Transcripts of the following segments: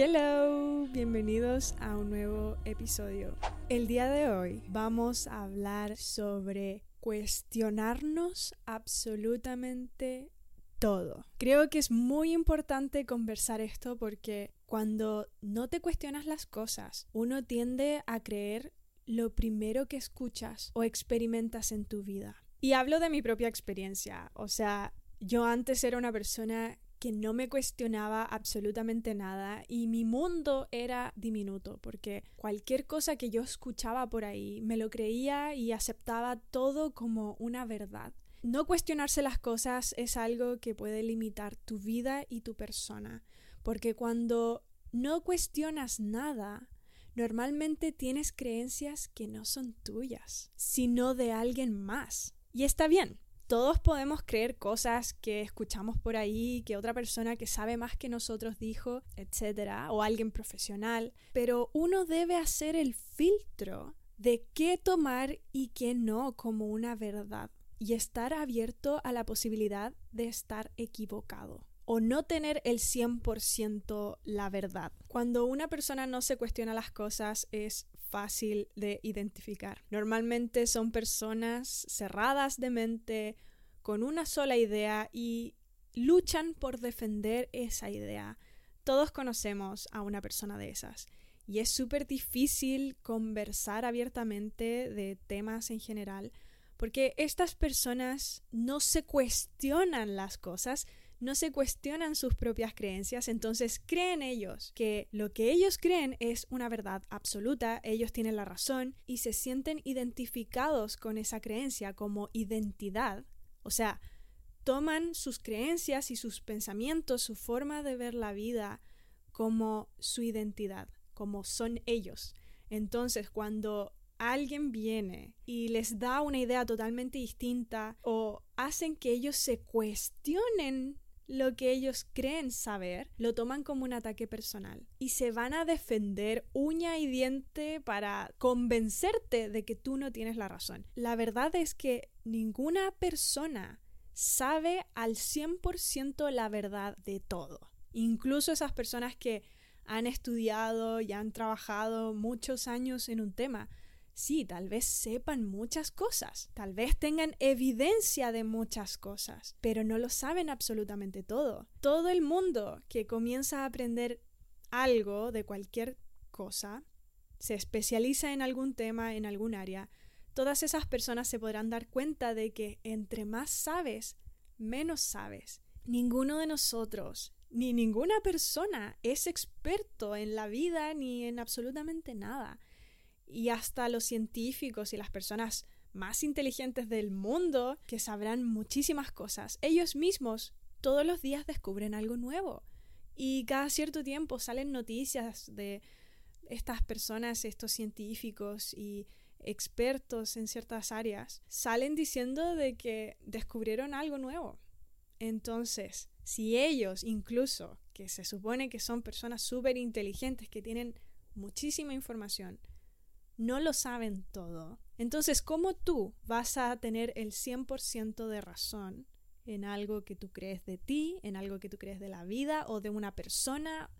Hello, bienvenidos a un nuevo episodio. El día de hoy vamos a hablar sobre cuestionarnos absolutamente todo. Creo que es muy importante conversar esto porque cuando no te cuestionas las cosas, uno tiende a creer lo primero que escuchas o experimentas en tu vida. Y hablo de mi propia experiencia, o sea, yo antes era una persona que no me cuestionaba absolutamente nada y mi mundo era diminuto porque cualquier cosa que yo escuchaba por ahí me lo creía y aceptaba todo como una verdad. No cuestionarse las cosas es algo que puede limitar tu vida y tu persona, porque cuando no cuestionas nada, normalmente tienes creencias que no son tuyas, sino de alguien más. Y está bien, todos podemos creer cosas que escuchamos por ahí, que otra persona que sabe más que nosotros dijo, etcétera, o alguien profesional, pero uno debe hacer el filtro de qué tomar y qué no como una verdad y estar abierto a la posibilidad de estar equivocado o no tener el 100% la verdad. Cuando una persona no se cuestiona las cosas es fácil de identificar. Normalmente son personas cerradas de mente, con una sola idea y luchan por defender esa idea. Todos conocemos a una persona de esas. Y es súper difícil conversar abiertamente de temas en general porque estas personas no se cuestionan las cosas, no se cuestionan sus propias creencias, entonces creen ellos que lo que ellos creen es una verdad absoluta, ellos tienen la razón y se sienten identificados con esa creencia como identidad. O sea, toman sus creencias y sus pensamientos, su forma de ver la vida como su identidad, como son ellos. Entonces, cuando alguien viene y les da una idea totalmente distinta o hacen que ellos se cuestionen lo que ellos creen saber, lo toman como un ataque personal y se van a defender uña y diente para convencerte de que tú no tienes la razón. La verdad es que ninguna persona sabe al 100% la verdad de todo. Incluso esas personas que han estudiado y han trabajado muchos años en un tema, sí, tal vez sepan muchas cosas, tal vez tengan evidencia de muchas cosas, pero no lo saben absolutamente todo. Todo el mundo que comienza a aprender algo de cualquier cosa, se especializa en algún tema, en algún área, todas esas personas se podrán dar cuenta de que entre más sabes, menos sabes. Ninguno de nosotros, ni ninguna persona es experto en la vida ni en absolutamente nada y hasta los científicos y las personas más inteligentes del mundo que sabrán muchísimas cosas. Ellos mismos todos los días descubren algo nuevo y cada cierto tiempo salen noticias de estas personas, estos científicos y expertos en ciertas áreas, salen diciendo de que descubrieron algo nuevo. Entonces, si ellos incluso, que se supone que son personas súper inteligentes, que tienen muchísima información, no lo saben todo. Entonces, ¿cómo tú vas a tener el 100% de razón en algo que tú crees de ti, en algo que tú crees de la vida o de una persona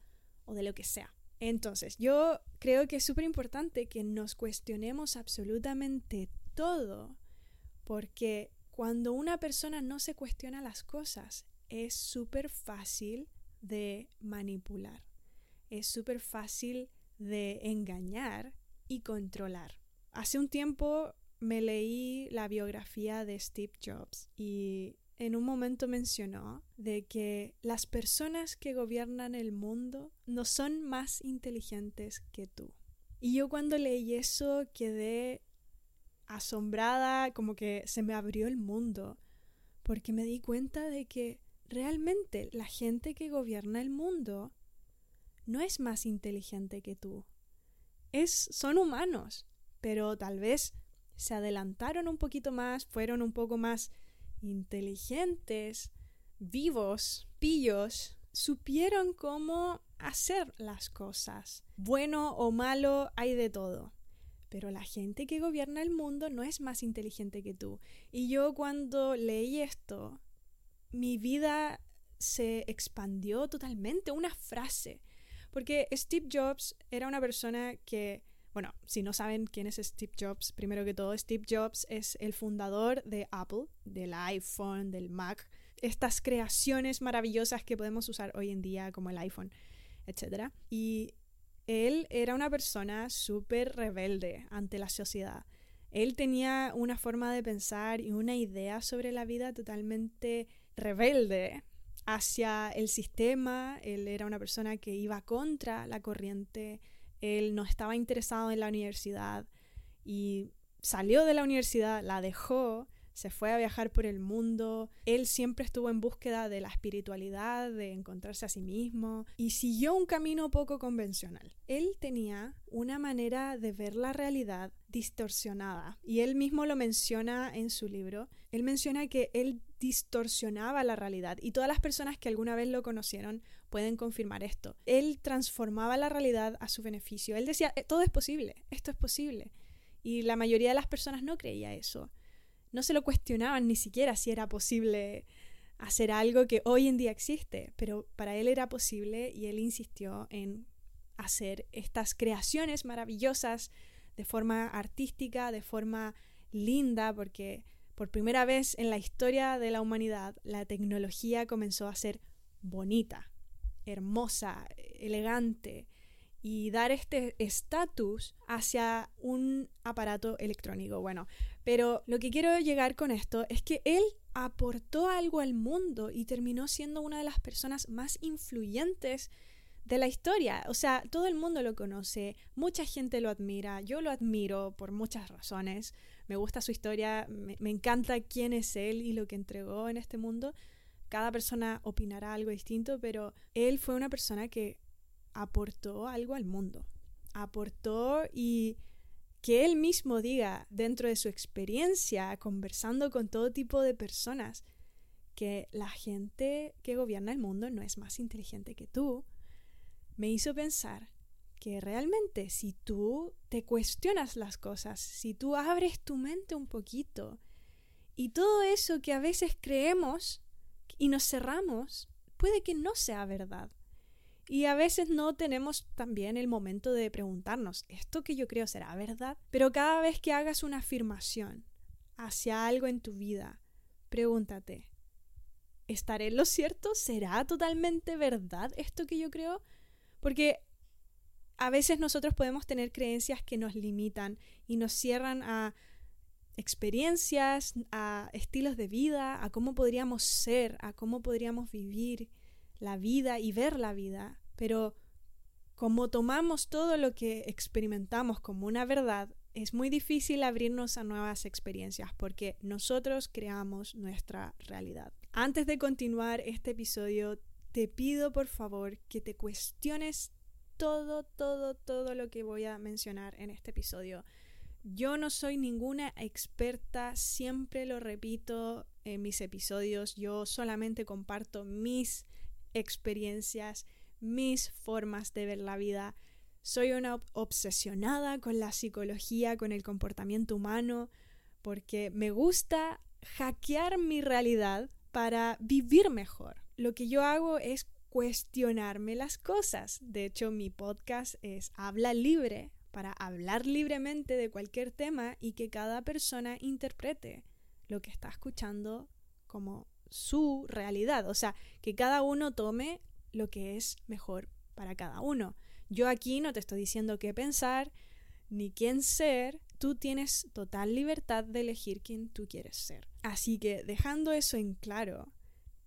o de lo que sea? Entonces, yo creo que es súper importante que nos cuestionemos absolutamente todo, porque cuando una persona no se cuestiona las cosas, es súper fácil de manipular, es súper fácil de engañar y controlar. Hace un tiempo me leí la biografía de Steve Jobs y en un momento mencionó de que las personas que gobiernan el mundo no son más inteligentes que tú. Y yo cuando leí eso quedé asombrada, como que se me abrió el mundo, porque me di cuenta de que realmente la gente que gobierna el mundo no es más inteligente que tú son humanos, pero tal vez se adelantaron un poquito más, fueron un poco más inteligentes, vivos, pillos, supieron cómo hacer las cosas. Bueno o malo hay de todo. Pero la gente que gobierna el mundo no es más inteligente que tú. Y yo cuando leí esto, mi vida se expandió totalmente. Una frase Porque Steve Jobs era una persona que, bueno, si no saben quién es Steve Jobs, primero que todo, Steve Jobs es el fundador de Apple, del iPhone, del Mac, estas creaciones maravillosas que podemos usar hoy en día como el iPhone, etc. Y él era una persona súper rebelde ante la sociedad. Él tenía una forma de pensar y una idea sobre la vida totalmente rebelde hacia el sistema. Él era una persona que iba contra la corriente. Él no estaba interesado en la universidad y salió de la universidad, la dejó se fue a viajar por el mundo, él siempre estuvo en búsqueda de la espiritualidad, de encontrarse a sí mismo y siguió un camino poco convencional. Él tenía una manera de ver la realidad distorsionada y él mismo lo menciona en su libro. Él menciona que él distorsionaba la realidad y todas las personas que alguna vez lo conocieron pueden confirmar esto. Él transformaba la realidad a su beneficio. Él decía, eh, todo es posible, esto es posible. Y la mayoría de las personas no creía eso no se lo cuestionaban ni siquiera si era posible hacer algo que hoy en día existe, pero para él era posible y él insistió en hacer estas creaciones maravillosas de forma artística, de forma linda, porque por primera vez en la historia de la humanidad la tecnología comenzó a ser bonita, hermosa, elegante, y dar este estatus hacia un aparato electrónico. Bueno, pero lo que quiero llegar con esto es que él aportó algo al mundo y terminó siendo una de las personas más influyentes de la historia. O sea, todo el mundo lo conoce, mucha gente lo admira, yo lo admiro por muchas razones. Me gusta su historia, me, encanta quién es él y lo que entregó en este mundo. Cada persona opinará algo distinto, pero él fue una persona que aportó algo al mundo. Aportó y que él mismo diga dentro de su experiencia, conversando con todo tipo de personas, que la gente que gobierna el mundo no es más inteligente que tú, me hizo pensar que realmente si tú te cuestionas las cosas, si tú abres tu mente un poquito, y todo eso que a veces creemos y nos cerramos, puede que no sea verdad. Y a veces no tenemos también el momento de preguntarnos, ¿esto que yo creo será verdad? Pero cada vez que hagas una afirmación hacia algo en tu vida, pregúntate, ¿estaré en lo cierto? ¿Será totalmente verdad esto que yo creo? Porque a veces nosotros podemos tener creencias que nos limitan y nos cierran a experiencias, a estilos de vida, a cómo podríamos ser, a cómo podríamos vivir la vida y ver la vida, pero como tomamos todo lo que experimentamos como una verdad, es muy difícil abrirnos a nuevas experiencias porque nosotros creamos nuestra realidad. Antes de continuar este episodio, te pido por favor que te cuestiones todo, todo, todo lo que voy a mencionar en este episodio. Yo no soy ninguna experta, siempre lo repito en mis episodios, yo solamente comparto mis experiencias, mis formas de ver la vida. Soy una obsesionada con la psicología, con el comportamiento humano, porque me gusta hackear mi realidad para vivir mejor. Lo que yo hago es cuestionarme las cosas. De hecho, mi podcast es Habla libre, para hablar libremente de cualquier tema y que cada persona interprete lo que está escuchando como su realidad, o sea, que cada uno tome lo que es mejor para cada uno. Yo aquí no te estoy diciendo qué pensar ni quién ser, tú tienes total libertad de elegir quién tú quieres ser. Así que dejando eso en claro,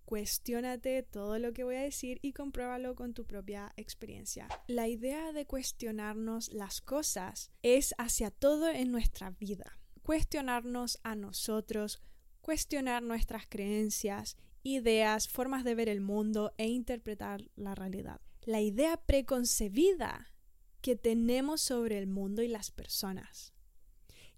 cuestiónate todo lo que voy a decir y compruébalo con tu propia experiencia. La idea de cuestionarnos las cosas es hacia todo en nuestra vida. Cuestionarnos a nosotros, cuestionar nuestras creencias, ideas, formas de ver el mundo e interpretar la realidad. La idea preconcebida que tenemos sobre el mundo y las personas.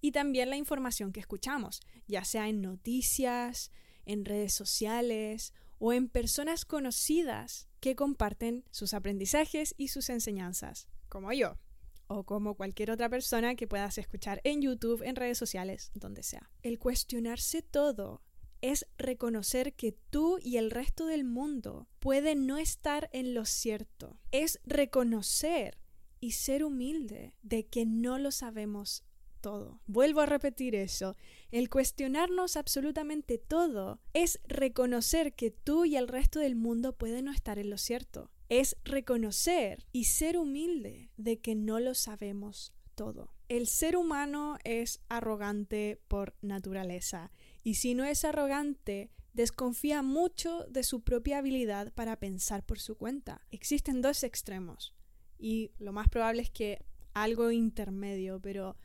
Y también la información que escuchamos, ya sea en noticias, en redes sociales o en personas conocidas que comparten sus aprendizajes y sus enseñanzas, como yo o como cualquier otra persona que puedas escuchar en YouTube, en redes sociales, donde sea. El cuestionarse todo es reconocer que tú y el resto del mundo pueden no estar en lo cierto. Es reconocer y ser humilde de que no lo sabemos todo. Vuelvo a repetir eso. El cuestionarnos absolutamente todo es reconocer que tú y el resto del mundo pueden no estar en lo cierto. Es reconocer y ser humilde de que no lo sabemos todo. El ser humano es arrogante por naturaleza y si no es arrogante, desconfía mucho de su propia habilidad para pensar por su cuenta. Existen dos extremos y lo más probable es que algo intermedio, pero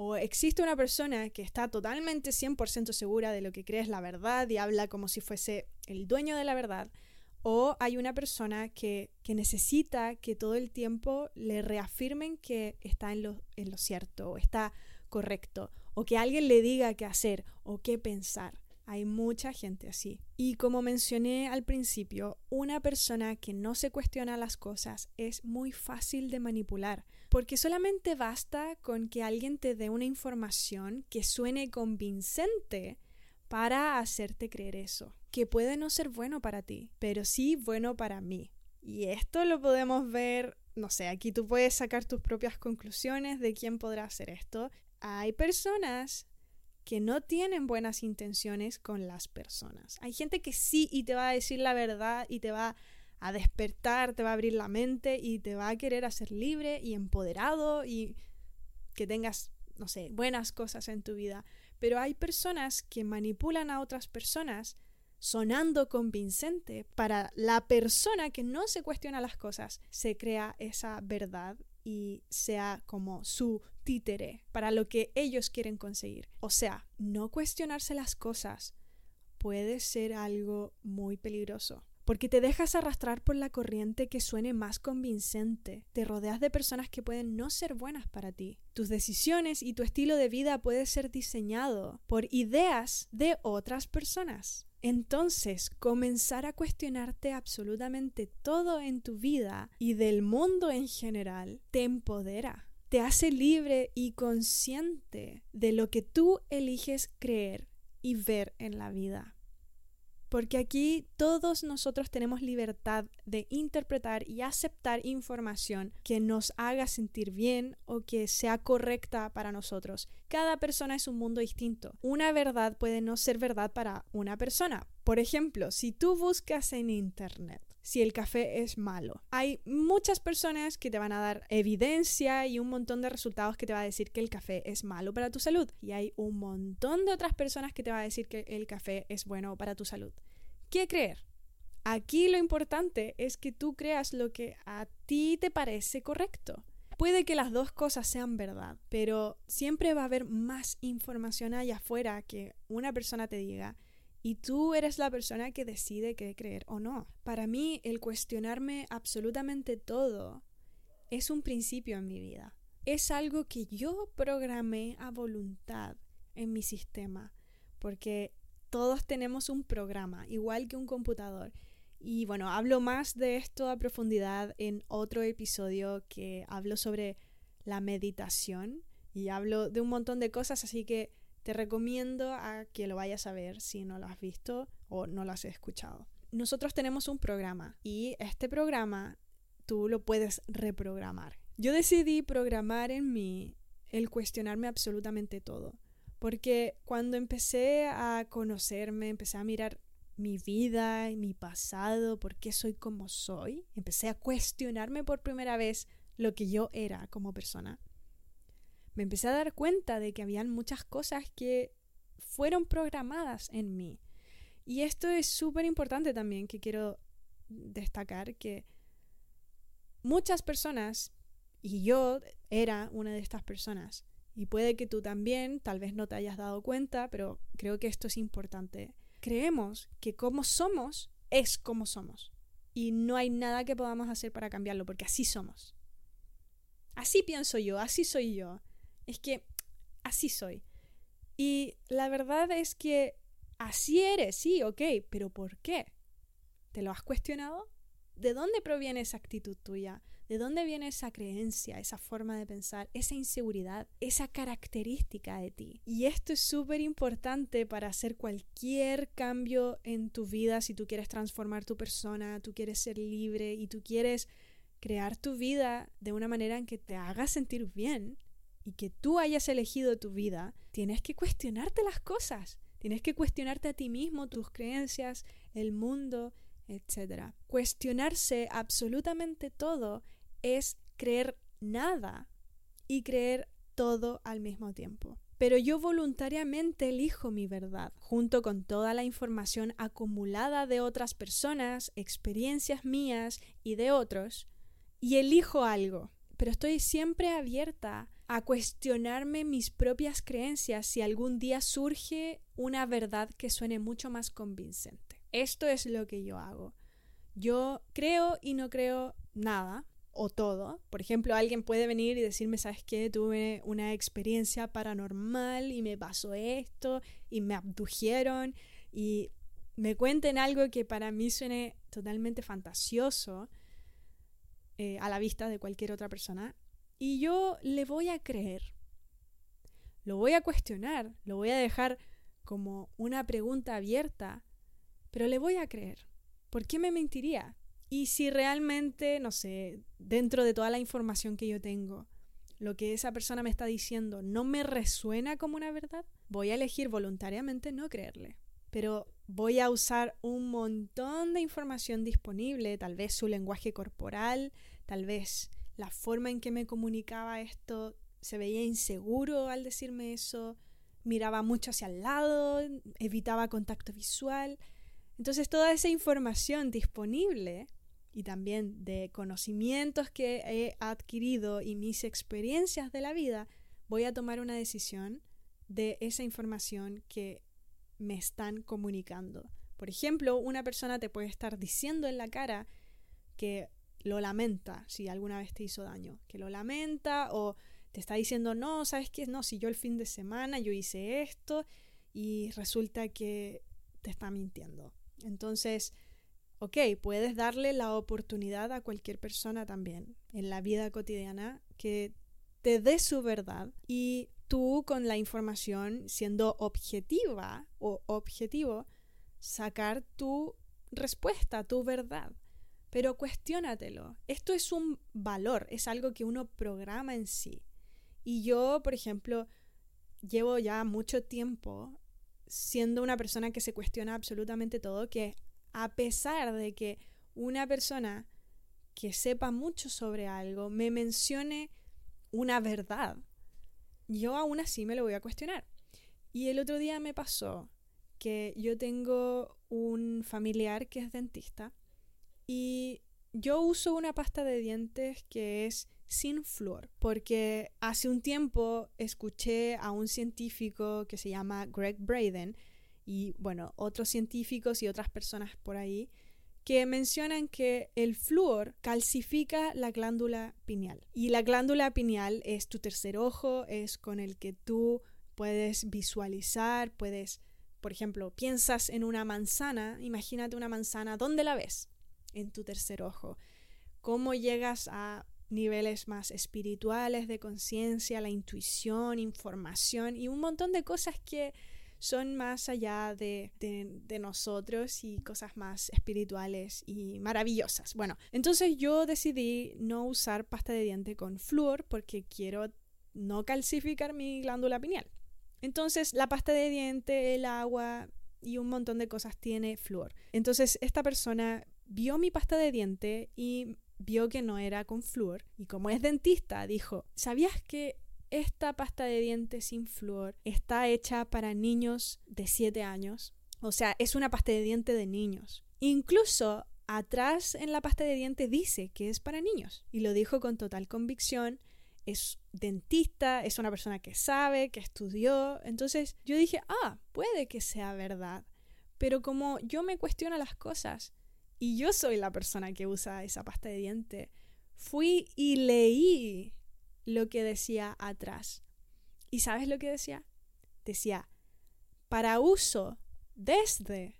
o existe una persona que está totalmente 100% segura de lo que cree es la verdad y habla como si fuese el dueño de la verdad, o hay una persona que, que necesita que todo el tiempo le reafirmen que está en lo, en lo cierto, o está correcto, o que alguien le diga qué hacer o qué pensar. Hay mucha gente así. Y como mencioné al principio, una persona que no se cuestiona las cosas es muy fácil de manipular, porque solamente basta con que alguien te dé una información que suene convincente para hacerte creer eso, que puede no ser bueno para ti, pero sí bueno para mí. Y esto lo podemos ver, no sé, aquí tú puedes sacar tus propias conclusiones de quién podrá hacer esto. Hay personas que no tienen buenas intenciones con las personas. Hay gente que sí y te va a decir la verdad y te va a despertar, te va a abrir la mente y te va a querer hacer libre y empoderado y que tengas, no sé, buenas cosas en tu vida. Pero hay personas que manipulan a otras personas sonando convincente para la persona que no se cuestiona las cosas, se crea esa verdad y sea como su títere para lo que ellos quieren conseguir. O sea, no cuestionarse las cosas puede ser algo muy peligroso. Porque te dejas arrastrar por la corriente que suene más convincente. Te rodeas de personas que pueden no ser buenas para ti. Tus decisiones y tu estilo de vida puede ser diseñado por ideas de otras personas. Entonces, comenzar a cuestionarte absolutamente todo en tu vida y del mundo en general te empodera, te hace libre y consciente de lo que tú eliges creer y ver en la vida. Porque aquí todos nosotros tenemos libertad de interpretar y aceptar información que nos haga sentir bien o que sea correcta para nosotros. Cada persona es un mundo distinto. Una verdad puede no ser verdad para una persona. Por ejemplo, si tú buscas en Internet si el café es malo. Hay muchas personas que te van a dar evidencia y un montón de resultados que te va a decir que el café es malo para tu salud. Y hay un montón de otras personas que te va a decir que el café es bueno para tu salud. ¿Qué creer? Aquí lo importante es que tú creas lo que a ti te parece correcto. Puede que las dos cosas sean verdad, pero siempre va a haber más información allá afuera que una persona te diga y tú eres la persona que decide qué creer o no. Para mí, el cuestionarme absolutamente todo es un principio en mi vida. Es algo que yo programé a voluntad en mi sistema, porque todos tenemos un programa, igual que un computador. Y bueno, hablo más de esto a profundidad en otro episodio que hablo sobre la meditación y hablo de un montón de cosas, así que te recomiendo a que lo vayas a ver si no lo has visto o no lo has escuchado. Nosotros tenemos un programa y este programa tú lo puedes reprogramar. Yo decidí programar en mí el cuestionarme absolutamente todo, porque cuando empecé a conocerme, empecé a mirar mi vida y mi pasado, por qué soy como soy, empecé a cuestionarme por primera vez lo que yo era como persona me empecé a dar cuenta de que habían muchas cosas que fueron programadas en mí. Y esto es súper importante también que quiero destacar que muchas personas, y yo era una de estas personas, y puede que tú también, tal vez no te hayas dado cuenta, pero creo que esto es importante. Creemos que como somos es como somos. Y no hay nada que podamos hacer para cambiarlo, porque así somos. Así pienso yo, así soy yo. Es que así soy. Y la verdad es que así eres, sí, ok, pero ¿por qué? ¿Te lo has cuestionado? ¿De dónde proviene esa actitud tuya? ¿De dónde viene esa creencia, esa forma de pensar, esa inseguridad, esa característica de ti? Y esto es súper importante para hacer cualquier cambio en tu vida, si tú quieres transformar tu persona, tú quieres ser libre y tú quieres crear tu vida de una manera en que te haga sentir bien y que tú hayas elegido tu vida, tienes que cuestionarte las cosas. Tienes que cuestionarte a ti mismo, tus creencias, el mundo, etc. Cuestionarse absolutamente todo es creer nada y creer todo al mismo tiempo. Pero yo voluntariamente elijo mi verdad, junto con toda la información acumulada de otras personas, experiencias mías y de otros, y elijo algo. Pero estoy siempre abierta a cuestionarme mis propias creencias si algún día surge una verdad que suene mucho más convincente. Esto es lo que yo hago. Yo creo y no creo nada, o todo. Por ejemplo, alguien puede venir y decirme, ¿sabes qué? Tuve una experiencia paranormal y me pasó esto y me abdujeron y me cuenten algo que para mí suene totalmente fantasioso eh, a la vista de cualquier otra persona y yo le voy a creer. Lo voy a cuestionar, lo voy a dejar como una pregunta abierta, pero le voy a creer. ¿Por qué me mentiría? Y si realmente, no sé, dentro de toda la información que yo tengo, lo que esa persona me está diciendo no me resuena como una verdad, voy a elegir voluntariamente no creerle. Pero voy a usar un montón de información disponible, tal vez su lenguaje corporal, tal vez la forma en que me comunicaba esto, se veía inseguro al decirme eso, miraba mucho hacia el lado, evitaba contacto visual. Entonces toda esa información disponible y también de conocimientos que he adquirido y mis experiencias de la vida, voy a tomar una decisión de esa información que me están comunicando. Por ejemplo, una persona te puede estar diciendo en la cara que lo lamenta si alguna vez te hizo daño, que lo lamenta o te está diciendo, no, ¿sabes qué? No, si yo el fin de semana yo hice esto y resulta que te está mintiendo. Entonces, ok, puedes darle la oportunidad a cualquier persona también en la vida cotidiana que te dé su verdad y tú con la información siendo objetiva o objetivo, sacar tu respuesta, tu verdad. Pero cuestiónatelo. Esto es un valor, es algo que uno programa en sí. Y yo, por ejemplo, llevo ya mucho tiempo siendo una persona que se cuestiona absolutamente todo, que a pesar de que una persona que sepa mucho sobre algo me mencione una verdad, yo aún así me lo voy a cuestionar. Y el otro día me pasó que yo tengo un familiar que es dentista y yo uso una pasta de dientes que es sin flúor, porque hace un tiempo escuché a un científico que se llama Greg Braden y bueno, otros científicos y otras personas por ahí que mencionan que el flúor calcifica la glándula pineal. Y la glándula pineal es tu tercer ojo, es con el que tú puedes visualizar, puedes, por ejemplo, piensas en una manzana, imagínate una manzana, ¿dónde la ves? En tu tercer ojo. ¿Cómo llegas a niveles más espirituales de conciencia, la intuición, información y un montón de cosas que son más allá de, nosotros y cosas más espirituales y maravillosas. Bueno, entonces yo decidí no usar pasta de diente con flúor porque quiero no calcificar mi glándula pineal. Entonces la pasta de diente, el agua y un montón de cosas tiene flúor. Entonces esta persona vio mi pasta de diente y vio que no era con flúor y como es dentista dijo, ¿sabías que esta pasta de dientes sin flúor está hecha para niños de 7 años. O sea, es una pasta de dientes de niños. Incluso atrás en la pasta de dientes dice que es para niños. Y lo dijo con total convicción. Es dentista, es una persona que sabe, que estudió. Entonces yo dije, ah, puede que sea verdad. Pero como yo me cuestiono las cosas y yo soy la persona que usa esa pasta de diente, fui y leí lo que decía atrás. ¿Y sabes lo que decía? Decía, para uso desde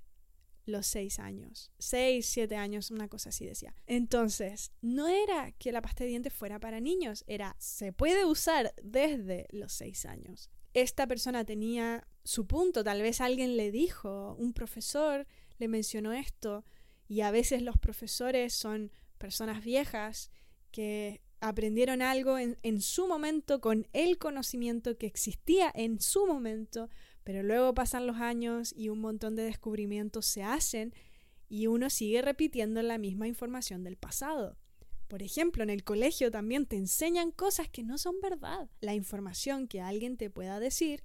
los seis años. Seis, siete años, una cosa así decía. Entonces, no era que la pasta de dientes fuera para niños, era se puede usar desde los seis años. Esta persona tenía su punto, tal vez alguien le dijo, un profesor le mencionó esto, y a veces los profesores son personas viejas que aprendieron algo en, en, su momento con el conocimiento que existía en su momento, pero luego pasan los años y un montón de descubrimientos se hacen y uno sigue repitiendo la misma información del pasado. Por ejemplo, en el colegio también te enseñan cosas que no son verdad. La información que alguien te pueda decir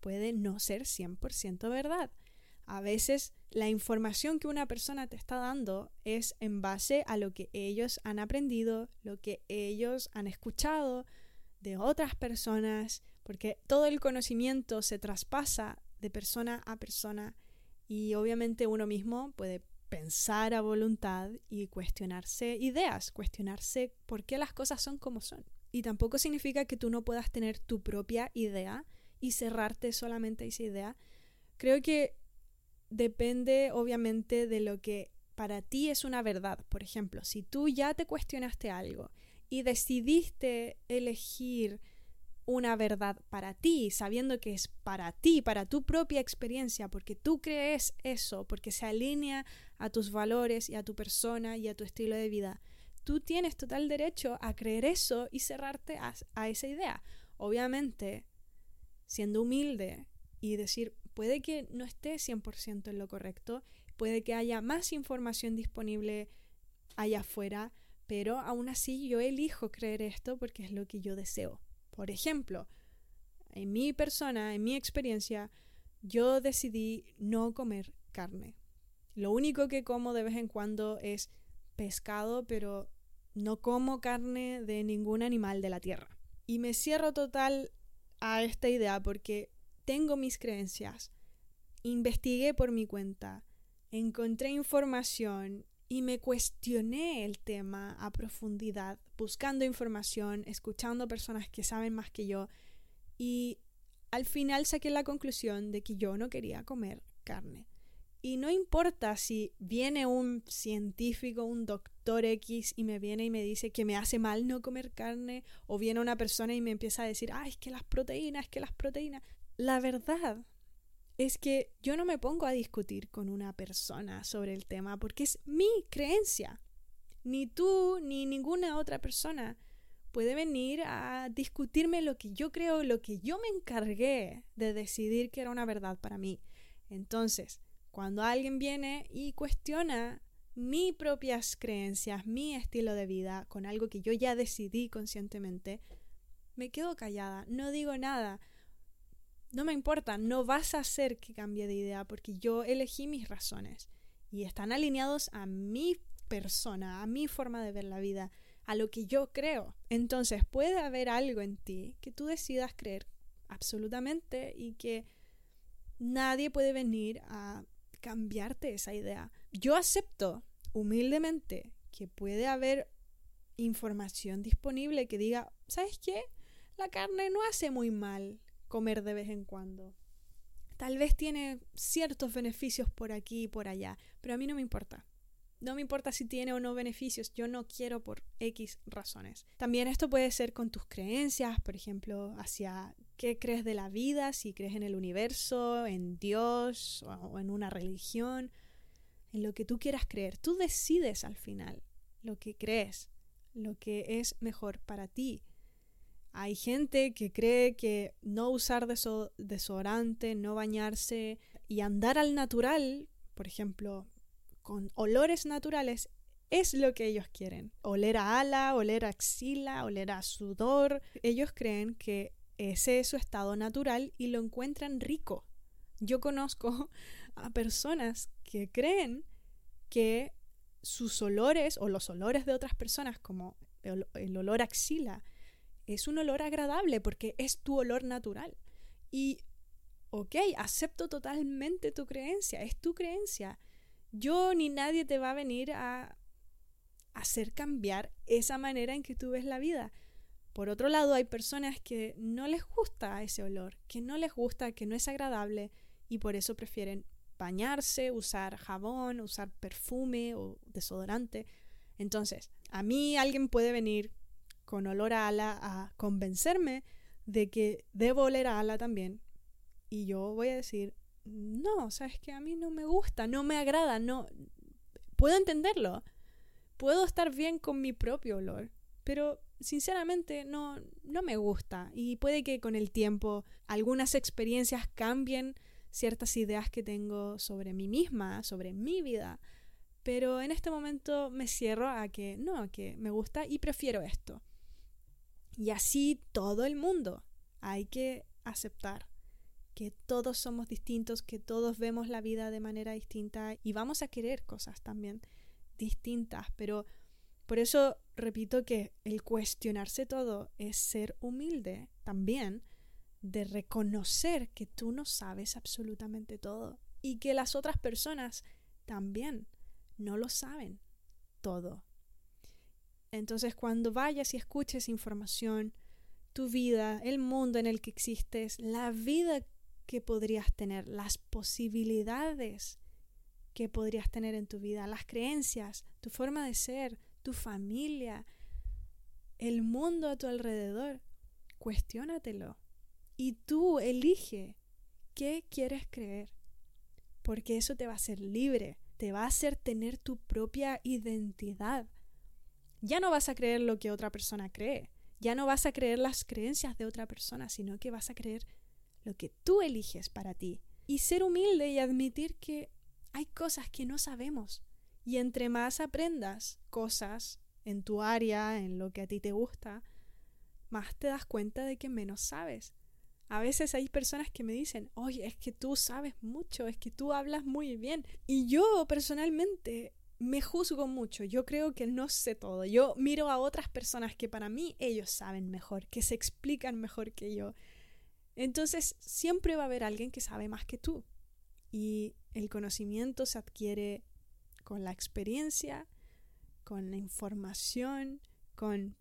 puede no ser 100% verdad. A veces la información que una persona te está dando es en base a lo que ellos han aprendido, lo que ellos han escuchado de otras personas, porque todo el conocimiento se traspasa de persona a persona y obviamente uno mismo puede pensar a voluntad y cuestionarse ideas, cuestionarse por qué las cosas son como son. Y tampoco significa que tú no puedas tener tu propia idea y cerrarte solamente a esa idea. Creo que depende obviamente de lo que para ti es una verdad. Por ejemplo, si tú ya te cuestionaste algo y decidiste elegir una verdad para ti, sabiendo que es para ti, para tu propia experiencia, porque tú crees eso, porque se alinea a tus valores y a tu persona y a tu estilo de vida. Tú tienes total derecho a creer eso y cerrarte a, a esa idea. Obviamente, siendo humilde y decir, puede que no esté 100% en lo correcto, puede que haya más información disponible allá afuera, pero aún así yo elijo creer esto porque es lo que yo deseo. Por ejemplo, en mi persona, en mi experiencia, yo decidí no comer carne. Lo único que como de vez en cuando es pescado, pero no como carne de ningún animal de la tierra. Y me cierro total a esta idea porque tengo mis creencias. Investigué por mi cuenta, encontré información y me cuestioné el tema a profundidad, buscando información, escuchando personas que saben más que yo y al final saqué la conclusión de que yo no quería comer carne. Y no importa si viene un científico, un doctor X y me viene y me dice que me hace mal no comer carne, o viene una persona y me empieza a decir, ah, es que las proteínas, es que las proteínas. La verdad es que yo no me pongo a discutir con una persona sobre el tema porque es mi creencia. Ni tú ni ninguna otra persona puede venir a discutirme lo que yo creo, lo que yo me encargué de decidir que era una verdad para mí. Entonces, cuando alguien viene y cuestiona mis propias creencias, mi estilo de vida, con algo que yo ya decidí conscientemente, me quedo callada, no digo nada, no me importa, no vas a hacer que cambie de idea porque yo elegí mis razones y están alineados a mi persona, a mi forma de ver la vida, a lo que yo creo. Entonces puede haber algo en ti que tú decidas creer absolutamente y que nadie puede venir a cambiarte esa idea. Yo acepto humildemente que puede haber información disponible que diga, ¿sabes qué? La carne no hace muy mal comer de vez en cuando. Tal vez tiene ciertos beneficios por aquí y por allá, pero a mí no me importa. No me importa si tiene o no beneficios, yo no quiero por X razones. También esto puede ser con tus creencias, por ejemplo, hacia qué crees de la vida, si crees en el universo, en Dios o en una religión, en lo que tú quieras creer. Tú decides al final lo que crees, lo que es mejor para ti. Hay gente que cree que no usar desodorante, no bañarse y andar al natural, por ejemplo, con olores naturales, es lo que ellos quieren. Oler a ala, oler a axila, oler a sudor. Ellos creen que ese es su estado natural y lo encuentran rico. Yo conozco a personas que creen que sus olores o los olores de otras personas, como el, olor axila, es un olor agradable porque es tu olor natural. Y, ok, acepto totalmente tu creencia, es tu creencia. Yo ni nadie te va a venir a hacer cambiar esa manera en que tú ves la vida. Por otro lado, hay personas que no les gusta ese olor, que no les gusta, que no es agradable y por eso prefieren bañarse, usar jabón, usar perfume o desodorante. Entonces, a mí alguien puede venir con olor a ala a convencerme de que debo oler a ala también. Y yo voy a decir, no, sabes que a mí no me gusta, no me agrada, no puedo entenderlo. Puedo estar bien con mi propio olor, pero sinceramente no no me gusta y puede que con el tiempo algunas experiencias cambien ciertas ideas que tengo sobre mí misma, sobre mi vida, pero en este momento me cierro a que no, que me gusta y prefiero esto. Y así todo el mundo. Hay que aceptar que todos somos distintos, que todos vemos la vida de manera distinta y vamos a querer cosas también distintas, pero por eso repito que el cuestionarse todo es ser humilde también, de reconocer que tú no sabes absolutamente todo y que las otras personas también no lo saben todo. Entonces cuando vayas y escuches información, tu vida, el mundo en el que existes, la vida que podrías tener, las posibilidades que podrías tener en tu vida, las creencias, tu forma de ser, tu familia, el mundo a tu alrededor, cuestiónatelo. Y tú elige qué quieres creer, porque eso te va a hacer libre, te va a hacer tener tu propia identidad. Ya no vas a creer lo que otra persona cree, ya no vas a creer las creencias de otra persona, sino que vas a creer lo que tú eliges para ti. Y ser humilde y admitir que hay cosas que no sabemos. Y entre más aprendas cosas en tu área, en lo que a ti te gusta, más te das cuenta de que menos sabes. A veces hay personas que me dicen, oye, es que tú sabes mucho, es que tú hablas muy bien. Y yo personalmente me juzgo mucho, yo creo que no sé todo. Yo miro a otras personas que para mí ellos saben mejor, que se explican mejor que yo. Entonces siempre va a haber alguien que sabe más que tú. Y el conocimiento se adquiere con la experiencia, con la información, con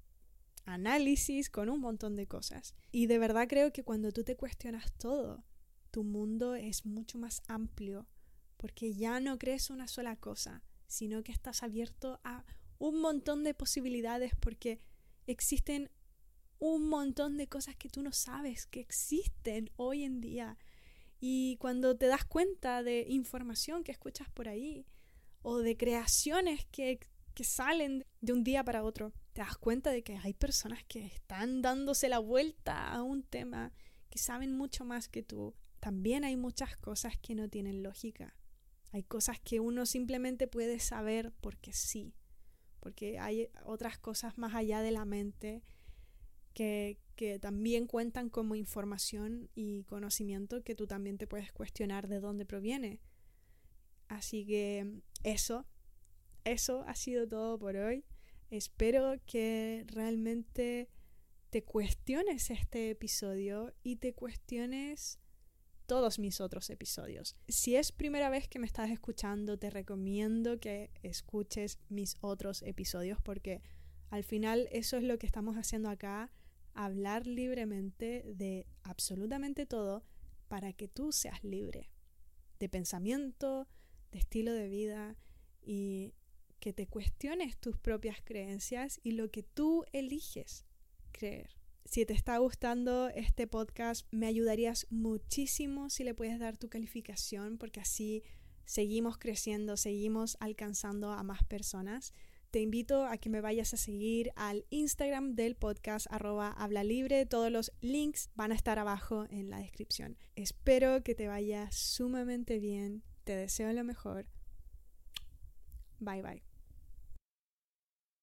análisis, con un montón de cosas. Y de verdad creo que cuando tú te cuestionas todo, tu mundo es mucho más amplio, porque ya no crees una sola cosa, sino que estás abierto a un montón de posibilidades porque existen un montón de cosas que tú no sabes que existen hoy en día. Y cuando te das cuenta de información que escuchas por ahí o de creaciones que, que salen de un día para otro, te das cuenta de que hay personas que están dándose la vuelta a un tema, que saben mucho más que tú. También hay muchas cosas que no tienen lógica. Hay cosas que uno simplemente puede saber porque sí, porque hay otras cosas más allá de la mente que, que también cuentan como información y conocimiento que tú también te puedes cuestionar de dónde proviene. Así que eso, eso ha sido todo por hoy. Espero que realmente te cuestiones este episodio y te cuestiones todos mis otros episodios. Si es primera vez que me estás escuchando, te recomiendo que escuches mis otros episodios porque al final eso es lo que estamos haciendo acá, hablar libremente de absolutamente todo para que tú seas libre de pensamiento, de estilo de vida y que te cuestiones tus propias creencias y lo que tú eliges creer. Si te está gustando este podcast, me ayudarías muchísimo si le puedes dar tu calificación porque así seguimos creciendo, seguimos alcanzando a más personas. Te invito a que me vayas a seguir al Instagram del podcast arroba habla libre. Todos los links van a estar abajo en la descripción. Espero que te vaya sumamente bien. Te deseo lo mejor. Bye bye.